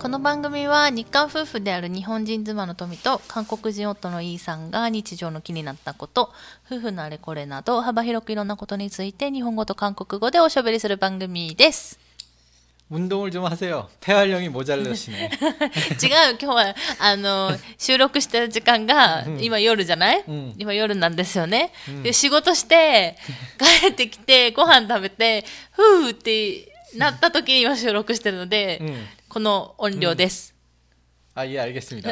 この番組は日韓夫婦である日本人妻の富と韓国人夫のイーさんが日常の気になったこと、夫婦のあれこれなど幅広くいろんなことについて日本語と韓国語でおしゃべりする番組です。 운동을 좀 하세요. 폐활량이 모자르시네. 違う、今日は、あの、収録してる時間が、今夜じゃない、うん今夜なんですよね。で、仕事して、帰ってきて、ご飯食べて、ふーってなった時に今収録してるので、 음. この音量です。 아, 예, 알겠습니다.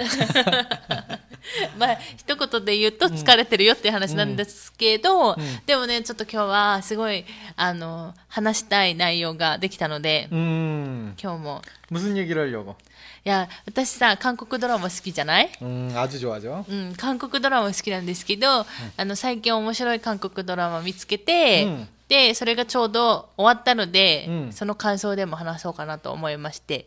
まあ、一言で言うと疲れてるよっていう話なんですけど、でもね、ちょっと今日はすごい、あの、話したい内容ができたので、 음, 今日も。 무슨 얘기를 하려고? いや、私さ、韓国ドラマ好きじゃない 음, 아주 좋아하죠. うん、韓国ドラマ好きなんですけど、あの、最近面白い韓国ドラマ見つけて、うんで、それがちょうど終わったので、うんその感想でも話そうかなと思いまして、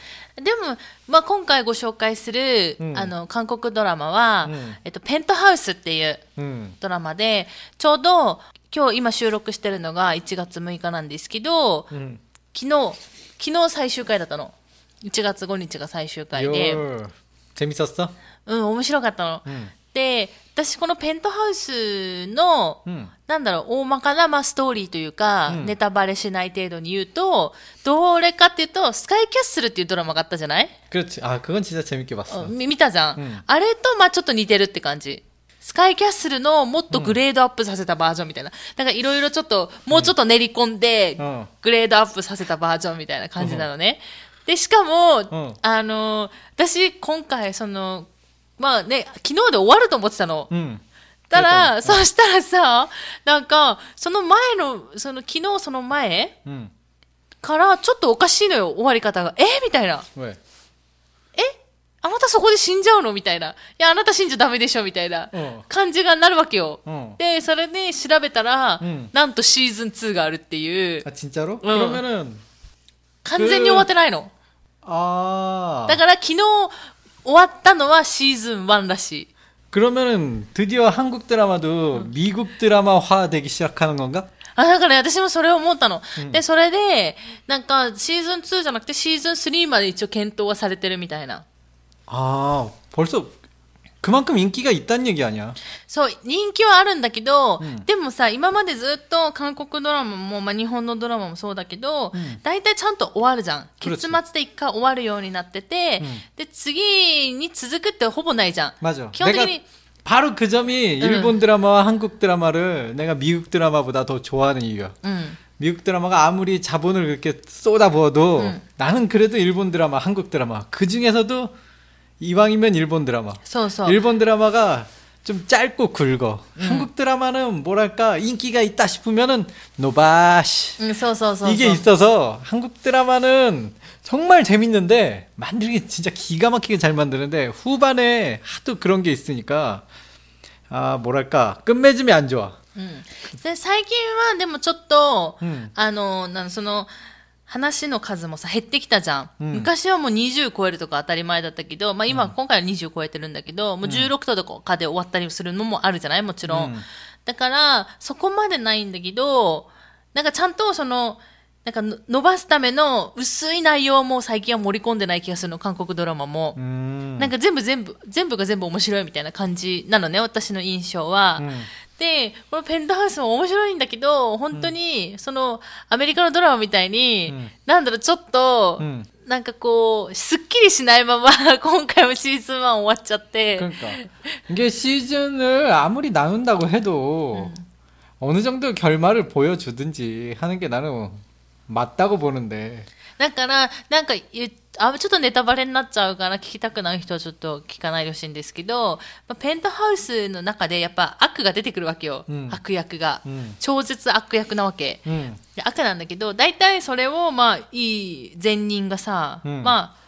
でも、まあ、今回ご紹介する、うんあの、韓国ドラマは、うんえっと、ペントハウスっていう 음, ドラマで、ちょうど、今日今収録してるのが1月6日なんですけど、 음. 昨日、昨日最終回だったの。1月5日が最終回で、 요, 재밌었어? うん、面白かったの。 음, で、私このペントハウスの、 음. なんだろう、大まかな、まあ、ストーリーというか、うんネタバレしない程度に言うと、どれかっていうと、スカイキャッスルっていうドラマがあったじゃない 그렇지. 아, 그건 진짜 재밌게 あ 봤어. み見たじゃん,、うんあれと、まあちょっと似てるって感じ。スカイキャッスルのもっとグレードアップさせたバージョンみたいな。だからいろいろちょっと、もうちょっと練り込んで、うんグレードアップさせたバージョンみたいな感じなのね。で、しかも、んあの、私今回その、 まあね、昨日で終わると思ってたの。 음. たら、そしたらさ、なんか、その前の、その昨日その前 음. からちょっとおかしいのよ、終わり方が。えみたいな。 왜? あなたそこで死んじゃうのみたいな。いや、あなた死んじゃダメでしょみたいなうん感じがなるわけよ。うんで、それで調べたら、うんなんとシーズン2があるっていう、 아, 진짜로? 그러면은 完全に終わってないの。 아. だから昨日 終わったのはシーズン1らしい。 그러면은 드디어 한국 드라마도 미국 드라마화 되기 시작하는 건가? あ、だからね私もそれを思ったの。で、それで、なんかシーズン2じゃなくてシーズン3まで一応検討はされてるみたいな。 아, 벌써 그만큼 인기가 있다는 얘기 아니야? そう、人気はあるんだけど、うんでもさ、今までずっと韓国ドラマも、まあ、日本のドラマもそうだけど、ん大体ちゃんと終わるじゃん。그렇지 結末で一回終わるようになってて、うんで、次に続くってほぼないじゃん。 맞아. 基本的 내가 に、 바로 그 점이 일본 드라마와 한국 드라마를 내가 미국 드라마보다 더 좋아하는 이유야. うん。 미국 드라마가 아무리 자본을 그렇게 쏟아부어도 음. 나는 그래도 일본 드라마, 한국 드라마 그 중에서도 이왕이면 일본 드라마. そうそう。 일본 드라마가 좀 짧고 굵어. 음. 한국 드라마는 뭐랄까 인기가 있다 싶으면은 노바시 うん、そうそうそうそう。 이게 있어서 한국 드라마는 정말 재밌는데 만들기 진짜 기가 막히게 잘 만드는데 후반에 하도 그런 게 있으니까 아 뭐랄까 끝맺음이 안 좋아. うん。で、最近はでもちょっと、うんあの、なんその、 話の数もさ、減ってきたじゃん。うん昔はもう20超えるとか当たり前だったけど、まあ今、今回は20超えてるんだけど、もう16とかで終わったりするのもあるじゃない？もちろん。うんだから、そこまでないんだけど、なんかちゃんとその、なんかの伸ばすための薄い内容も最近は盛り込んでない気がするの、韓国ドラマも。 음. なんか全部全部、全部が全部面白いみたいな感じなのね、私の印象は。 음. で、このペントハウスも面白いんだけど、本当に、その、アメリカのドラマみたいに、うんなんだろう、ちょっと、うんなんかこう、すっきりしないまま、今回もシーズン1終わっちゃって、 그러니까 이게 시즌을 아무리 나눈다고 해도 어느 정도 결말을 보여주든지 하는 게 나는 맞다고 보는데 だから、なんか言っ あ、ちょっとネタバレになっちゃうから聞きたくない人はちょっと聞かないでほしいんですけど、まあ、ペントハウスの中でやっぱ悪が出てくるわけよ。うん悪役が、うん超絶悪役なわけ。 음. で赤なんだけど、大体それを、まあ、いい善人がさ、うんまあ、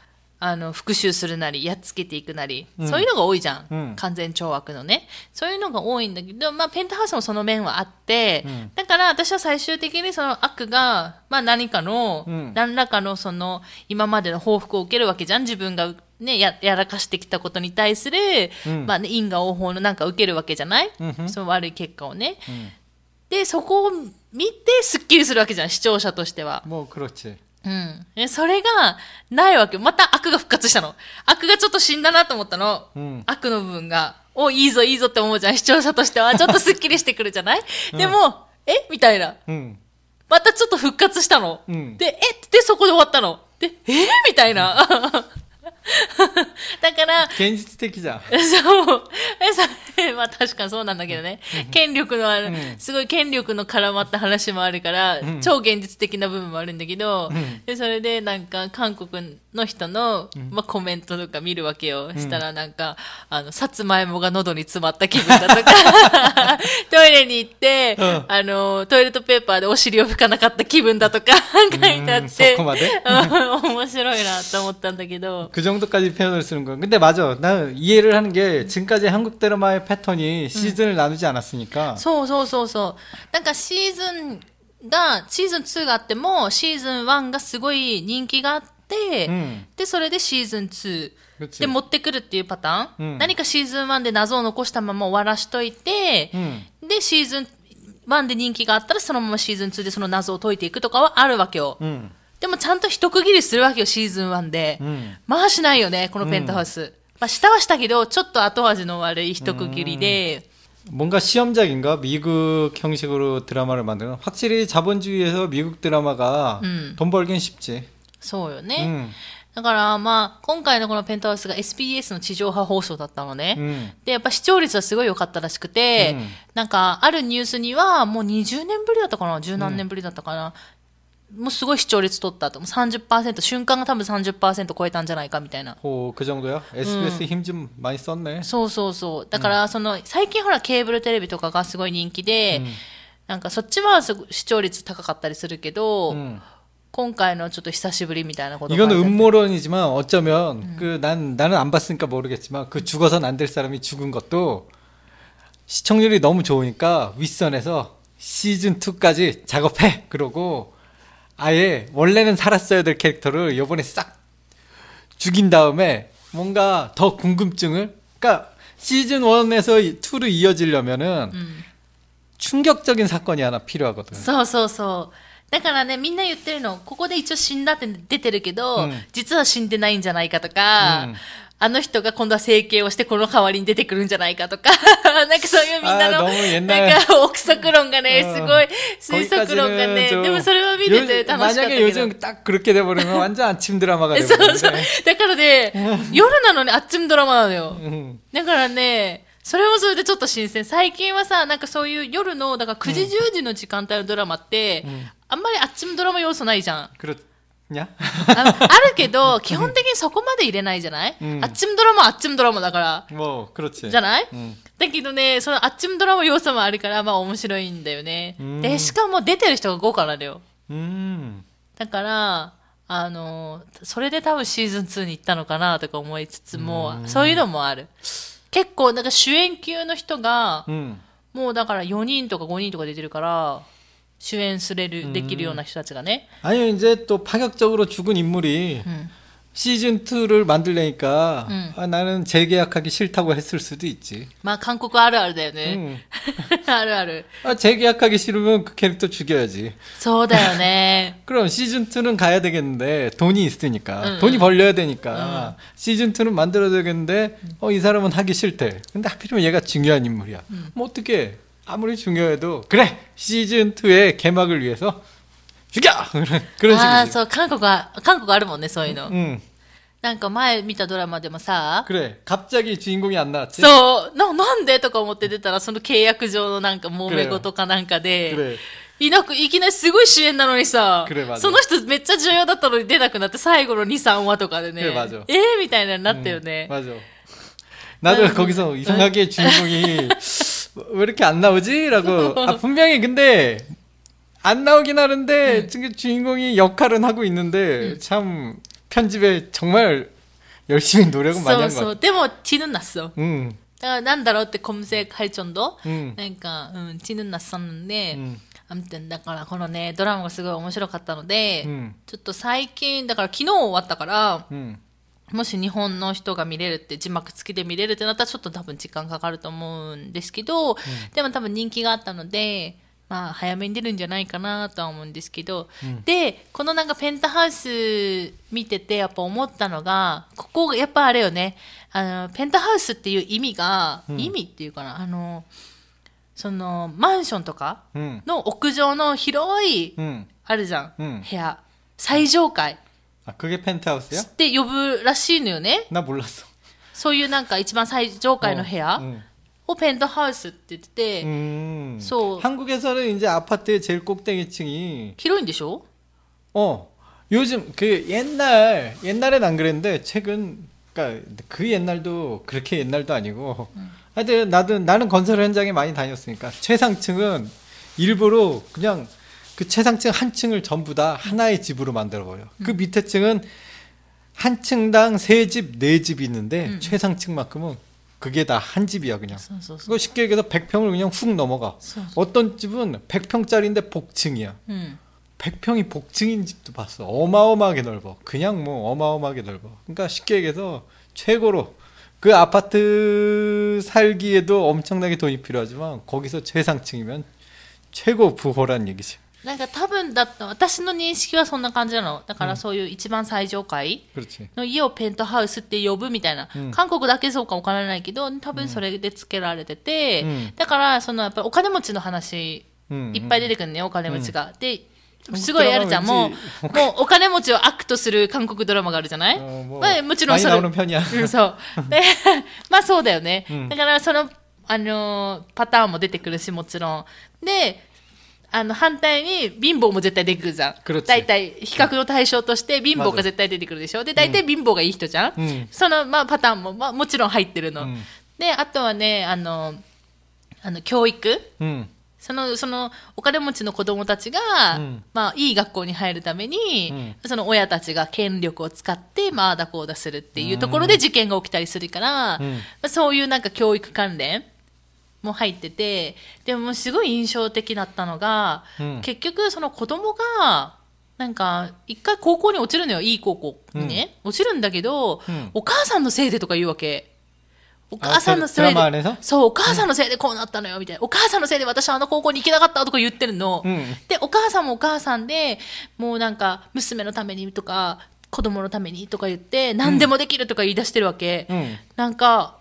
あの復讐するなりやっつけていくなり、うん、そういうのが多いじゃん、うん、完全懲悪のね。そういうのが多いんだけど、まあ、ペンタハウスもその面はあって、うん、だから私は最終的にその悪が、まあ、何かの、何らかのその今までの報復を受けるわけじゃん。自分が、ね、ややらかしてきたことに対する、まあね、因果応報のなんか受けるわけじゃない、その悪い結果をね。でそこを見てすっきりするわけじゃん視聴者としては。もうクロッチうん。えそれが、ないわけ。また悪が復活したの。悪がちょっと死んだなと思ったの。うん悪の部分が。お、いいぞ、いいぞって思うじゃん、視聴者としては。ちょっとスッキリしてくるじゃない、でも、え？みたいな。 음. またちょっと復活したの。うんで、え？で、そこで終わったの。で、え？みたいな。だから、現実的じゃん。そう。え、それ、まあ確かにそうなんだけどね。権力のある、うん。すごい権力の絡まった話もあるから、ん。超現実的な部分もあるんだけど、ん。で、それでなんか韓国の人の、まあコメントとか見るわけよ。したらなんか、あの、さつまいもが喉に詰まった気分だとか、トイレに行って、うんあの、トイレットペーパーでお尻を拭かなかった気分だとか書いてあっうんて、そこまでうん面白いなと思ったんだけど、 그 정도까지 표현을 쓰는 거야. 근데 맞아. 나는 이해를 하는 게 지금까지 한국 드라마의 패턴이 시즌을 나누지 않았으니까. そうそうそうそう。なんかシーズンが、シーズン2があっても、シーズン1がすごい人気があって、 음. で、それでシーズン2 그렇지. で持ってくるっていうパターン、うん何かシーズン1で謎を残したまま終わらしといて、 음. で、シーズン1で人気があったらそのままシーズン2でその謎を解いていくとかはあるわけよ。 음. でもちゃんと一区切りするわけよ、シーズン1で。 음. まあしないよね、このペントハウス。まあしたはしたけど、ちょっと後味の悪い一区切りで、 뭔가 시험작인가 미국 형식으로 드라마를 만드는 확실히 자본주의에서 미국 드라마가 음. 돈 벌긴 쉽지. そうよね。 음. だから、まあ、今回のこのペントハウスが SBS の地上波放送だったのね。 음. で、やっぱ視聴率はすごい良かったらしくて、うんなんか、あるニュースには、もう20年ぶりだったかな十何年ぶりだったかな、もうすごい視聴率取ったと。もう30%、瞬間が多分30%超えたんじゃないかみたいな。 오, 그 정도야? SBS 힘 좀 많이 썼네. そうそうそう。だから、その、最近ほら、ケーブルテレビとかがすごい人気で、なんかそっちはすごい視聴率高かったりするけど、 음. 今回のちょっと久しぶりみたいなことが 이거는 書いてあって 음모론이지만 어쩌면 그 난 나는 안 봤으니까 모르겠지만 그 죽어선 안 될 사람이 죽은 것도 시청률이 너무 좋으니까 윗선에서 시즌 2까지 작업해 그러고 아예 원래는 살았어야 될 캐릭터를 요번에 싹 죽인 다음에 뭔가 더 궁금증을 그러니까 시즌 1에서 2로 이어지려면은 충격적인 사건이 하나 필요하거든. そうそうそう。 だからね、みんな言ってるの、ここで一応死んだって出てるけど、うん実は死んでないんじゃないかとか、うんあの人が今度は整形をしてこの代わりに出てくるんじゃないかとか、なんかそういうみんなあーの、どうも言えなないんか憶測論がね、うんすごい推測論がね、 거기까지는 でも 좀 それは見てて楽しかった 만약에 けど。 요즘 딱 그렇게 돼버리면 완전 아침 드라마가 そうそう 돼버리는데. 。だからね、夜なのにあっちもドラマなのよ。 음. だからね、それもそれでちょっと新鮮。最近はさ、なんかそういう夜の、だから9時10時の時間帯のドラマって、 あんまりあっちもドラマ要素ないじゃん。くるにゃああるけど、基本的にそこまで入れないじゃない、うん、あっちもドラマ、あっちもドラマだから。もう、じゃない、うん、だけどね、そのあっちもドラマ要素もあるから、まあ面白いんだよね。で、しかも出てる人が豪華なんだよ。うん。だから、あの、それで多分シーズン2に行ったのかなとか思いつつも、そういうのもある。結構、なんか主演級の人が、うん、もうだから4人とか5人とか出てるから、 주엔스레를 음. 느낄 요나 히타치가네. 아니요 이제 또 파격적으로 죽은 인물이 음. 시즌 2를 만들려니까 음. 아, 나는 재계약하기 싫다고 했을 수도 있지. 막 한국 아르아르네. 음. 아르아르. 아, 재계약하기 싫으면 그 캐릭터 죽여야지. 저다요네. 그럼 시즌 2는 가야 되겠는데 돈이 있으니까 응, 돈이 응. 벌려야 되니까 음. 시즌 2는 만들어야 되겠는데 어 이 사람은 하기 싫대. 근데 하필이면 얘가 중요한 인물이야. 뭐 어떻게? 아무리 중요해도 그래 시즌 2의 개막을 위해서 죽여 그런 ああ、 식이지. そう、韓国は、韓国あるもんね、そういうの。 응 なんか前見たドラマでもさ、 그래 갑자기 주인공이 안 나왔지. そう、な、なんでとか思って出たら、その契約上のなんか揉め事かなんかで、 그래 いなく、いきなりすごい主演なのにさくれば、ねその人めっちゃ重要だったのに出なくなって、最後の2、3話とかでね、くればぞえー、みたいなになったよね。 맞아. 나도 거기서 이상하게 주인공이 왜 이렇게 안 나오지?라고 아 분명히 근데 안 나오긴 하는데 지금 주인공이 역할은 하고 있는데 참 편집에 정말 열심히 노력은 많이 そ 한 う 것 そう 같아. でも血ぬなっそう 응, だからなんだろうって검색할 정도 응, なんか、うん、血ぬなっさんで、 응, あむてんだからこのねドラマがすごい面白かったので、 응, ちょっと最近だから昨日終わったから 응. もし日本の人が見れるって字幕付きで見れるってなったらちょっと多分時間かかると思うんですけど、でも多分人気があったので、まあ早めに出るんじゃないかなとは思うんですけど、で、このなんかペンタハウス見ててやっぱ思ったのが、ここがやっぱあれよね、あの、ペンタハウスっていう意味が、意味っていうかな、あの、そのマンションとか 응, の屋上の広い、 응. あるじゃん、うん。部屋。最上階 아, 그게 펜트하우스야? って呼ぶらしいのよね。 나 몰랐어. そういうなんか一番最上階の部屋 응. をペントハウスって言ってて、 음. 소- 한국에서는 이제 아파트의 제일 꼭대기층이 広いんでしょ 어 요즘 그 옛날 옛날엔 안 그랬는데 최근 그러니까 그 옛날도 그렇게 옛날도 아니고 하여튼 나도 나는 건설 현장에 많이 다녔으니까 최상층은 일부러 그냥 그 최상층 한 층을 전부 다 하나의 집으로 만들어 버려. 그 음. 그 밑에 층은 한 층당 세 집, 네 집이 있는데 음. 최상층만큼은 그게 다 한 집이야 그냥. 그거 쉽게 얘기해서 100평을 그냥 훅 넘어가. 어떤 집은 100평짜리인데 복층이야. 음. 100평이 복층인 집도 봤어. 어마어마하게 넓어. 그냥 뭐 어마어마하게 넓어. 그러니까 쉽게 얘기해서 최고로 그 아파트 살기에도 엄청나게 돈이 필요하지만 거기서 최상층이면 최고 부호란 얘기죠. なんか多分だと私の認識はそんな感じなのだからそういう一番最上階の家をペントハウスって呼ぶみたいな、うん、韓国だけそうか分からないけど多分それでつけられてて、うん、だからそのやっぱお金持ちの話、いっぱい出てくるねお金持ちが。ですごいやるじゃん。もう、もうお金持ちを悪とする韓国ドラマがあるじゃない？まあ、もちろんそれ。うん、そう。で、まあそうだよね。だからその、あの、パターンも出てくるし、もちろん。で、あの反対に貧乏も絶対出てくるじゃん。大体比較の対象として貧乏が絶対出てくるでしょ。で大体貧乏がいい人じゃん。うん、その、まあ、パターンも、まあ、もちろん入ってるの。うん、であとはねあのあの教育、うん、そのそのお金持ちの子供たちが、まあ、いい学校に入るために、その親たちが権力を使って、まあ、だこうだするっていうところで事件が起きたりするから、まあ、そういうなんか教育関連。も入っててでもすごい印象的だったのが、うん、結局その子供がなんか一回高校に落ちるのよ。いい高校にね、うん、落ちるんだけど、うん、お母さんのせいでとか言うわけ。お母さんのせいで、そう、お母さんのせいでこうなったのよ、みたいな。お母さんのせいで私はあの高校に行けなかったとか言ってるの。で、お母さんもお母さんで、もうなんか、娘のためにとか、子供のためにとか言って、何でもできるとか言い出してるわけ。なんか、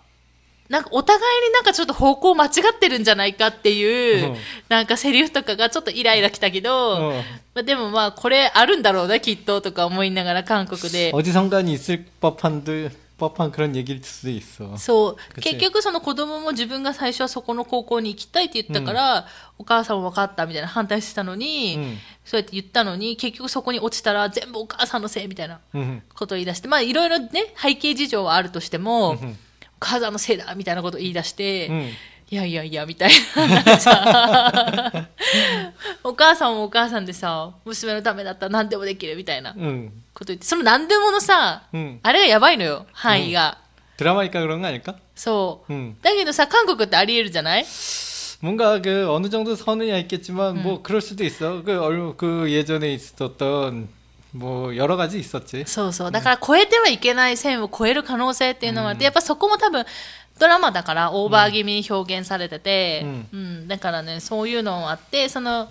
なんかお互いになんかちょっと方向間違ってるんじゃないかっていう、うんなんかセリフとかがちょっとイライラきたけど、うんまあ、でもまあこれあるんだろうなきっととか思いながら韓国で。 어디선가는 있을 법한 들- 법한 그런 얘기일 수도 있어. そう。くち結局その子供も自分が最初はそこの高校に行きたいって言ったから、お母さんも分かったみたいな反対してたのに、うんそうやって言ったのに、結局そこに落ちたら全部お母さんのせいみたいな 음. ことを言い出して、まあいろいろね、背景事情はあるとしても、 んお母さんのせいだみたいなことを言い出して、うんいやいやいや、みたいな。なんかさお母さんもお母さんでさ、娘のためだったら何でもできるみたいな 음. こと言って、その何でものさ、 음. あれがやばいのよ、範囲が。 드라마니까 그런 거 아닐까? そう。 음. だけどさ、韓国ってあり得るじゃない 뭔가 그 어느 정도 선은이 있겠지만 뭐 그럴 수도 있어. 그, 얼- 그 예전에 있었던 뭐 여러 가지 있었지. そうそう。だから超えてはいけない線を超える可能性っていうのはあって、やっぱそこも多分、ドラマだからオーバー気味に表現されてて、うん、だからね、そういうのもあって、その、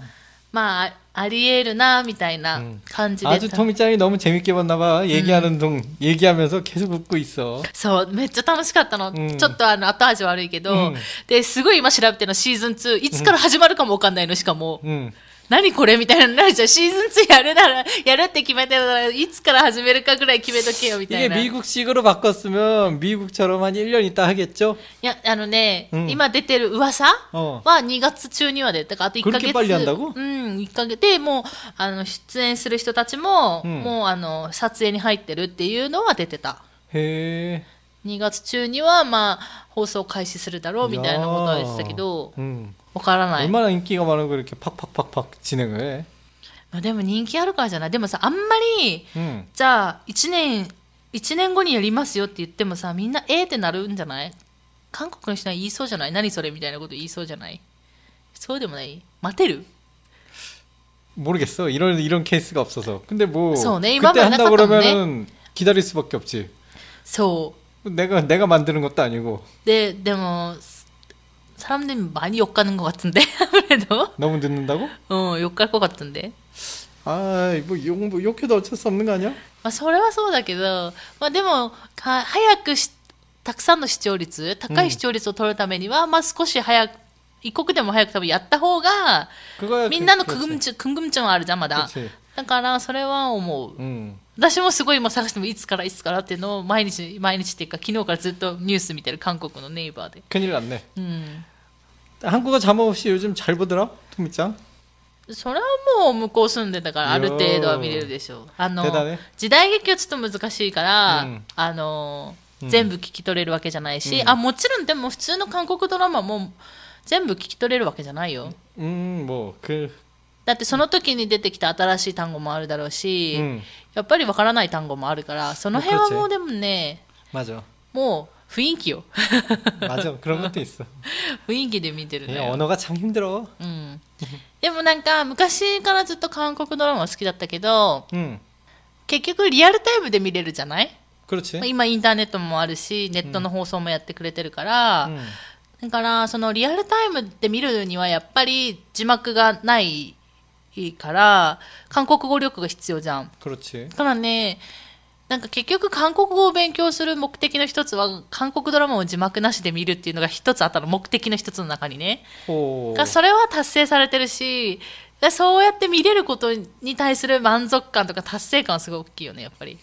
まあ、あり得るな、みたいな感じで。 아주 토미짱이 너무 재밌게 봤나 봐. 얘기하는 동 얘기하면서 계속 웃고 있어. そう、めっちゃ楽しかったの。うんちょっとあの、後味悪いけど、うんで、すごい今調べてるのシーズン2、いつから始まるかもわかんないの、しかも。 음. 何これみたいなのになるじゃん。シーズン2やるなら、やるって決めてるなら、いつから始めるかぐらい決めとけよ、みた 이게 いな。い 미국식으로 바꿨으면 미국처럼 한 1년 있다 하겠죠? や、あのね、うん今出てる噂어. は2月中には出たから、あと1ヶ 그렇게 月。 빨리 한다고? うん、1ヶ月。で、もう、あの、出演する人たちも、うんもう、あの、撮影に入ってるっていうのは出てた。 해. 2月中には、まあ、放送開始するだろうみたいなことは言ってたけど、 음. わからない。 얼마나 인기가 많은 거 이렇게 팍팍팍팍 진행을 해. まあ、でも人気あるからじゃない。でもさ、あんまり、 음. じゃあ、1年 1年後にやりますよって言ってもさ、みんなえーってなるんじゃない韓国の人は言いそうじゃない何それみたいなこと言いそうじゃないそうでもない待てる 모르겠어. 이런 이런 케이스가 없어서. 근데 뭐 그래서 네, 그때 이맘에 한다 나갔다 그러면은 기다릴 수밖에 없지. そう。 내가 내가 만드는 것도 아니고 で、でも、 사람들이많이욕가는것같은데 아무래도 너무 늦는다고? 어, 욕갈 것 같은데. 아, 뭐욕 뭐 욕해도 어쩔 수 없는 거 아니야? まあ、それはそうだけど、まあ、でも、か早くしたくさんの視聴率、高い視聴率を取るためには、まあ、少し早く、一刻でも早く多分やった方が、 그거야 みんなの 그- 궁 그렇지. 금증、궁금증あるじゃん、まだ。 그렇지. だから、それは思う。 음. 私もすごい今探してもいつからいつからっていうのを毎日、毎日っていうか昨日からずっとニュース見てる韓国のネイバーで。 큰일 났네. うん。 한국어 자막 없이 요즘 잘 보더라. 토미짱. それはもう向こう住んでたからある程度は見れるでしょう。あの出たね、時代劇はちょっと難しいから、うんあの、うん全部聞き取れるわけじゃないし、うんあ、もちろんでも普通の韓国ドラマも全部聞き取れるわけじゃないよ。 음, 뭐 그 だってその時に出てきた新しい単語もあるだろうし、 음. やっぱりわからない単語もあるから、その辺はもうでもね、 맞아. もう 雰囲気よ。 맞아. 그런 것도 있어. 雰囲気で見てるの 이 よ。 언어가 참 힘들어. うん。でもなんか昔からずっと韓国ドラマ好きだったけど、 음. 結局リアルタイムで見れるじゃない 그렇지. まあ今インターネットもあるし、ネットの放送もやってくれてるから、 음. だからそのリアルタイムで見るにはやっぱり字幕がないから、韓国語力が必要じゃん。 그렇지. だからね、 なんか結局韓国語を勉強する目的の一つは、韓国ドラマを字幕なしで見るっていうのが一つあったの、目的の一つの中にね。がそれは達成されてるし、そうやって見れることに対する満足感とか達成感はすごい大きいよね、やっぱり。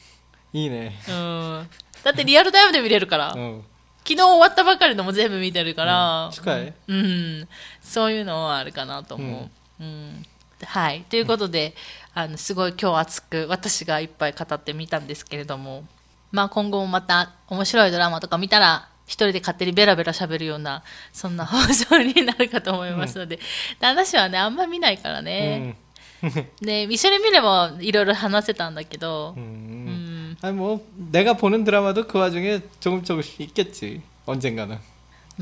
いいね。うん。だってリアルタイムで見れるから。うん昨日終わったばかりのも全部見てるから、うん、近い、うん、そういうのはあるかなと思う。うん、うん、はいということで、あの、すごい今日熱く私がいっぱい語ってみたんですけれども、まあ今後もまた面白いドラマとか見たら、一人で勝手にベラベラ喋るような、そんな放送になるかと思いますので、で私はね、あんま見ないからね。 음. ね、一緒に見ればいろいろ話せたんだけど、 음. うん、 아니 뭐 내가 보는 드라마도 그 와중에 조금 조금씩 있겠지. 언젠가는.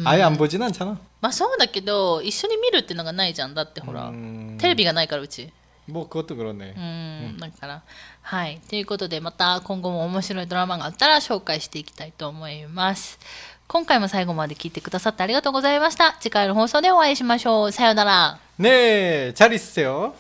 아예 안 보진 않잖아. まあそうだけど、一緒に見るっていうのがないじゃん。だってほら、 음. テレビがないからうち。 もう変うってくるね。うん、だから、はい。ということで、また今後も面白いドラマがあったら紹介していきたいと思います。今回も最後まで聞いてくださってありがとうございました。次回の放送でお会いしましょう。さようなら。ねえ、チャリっすよ。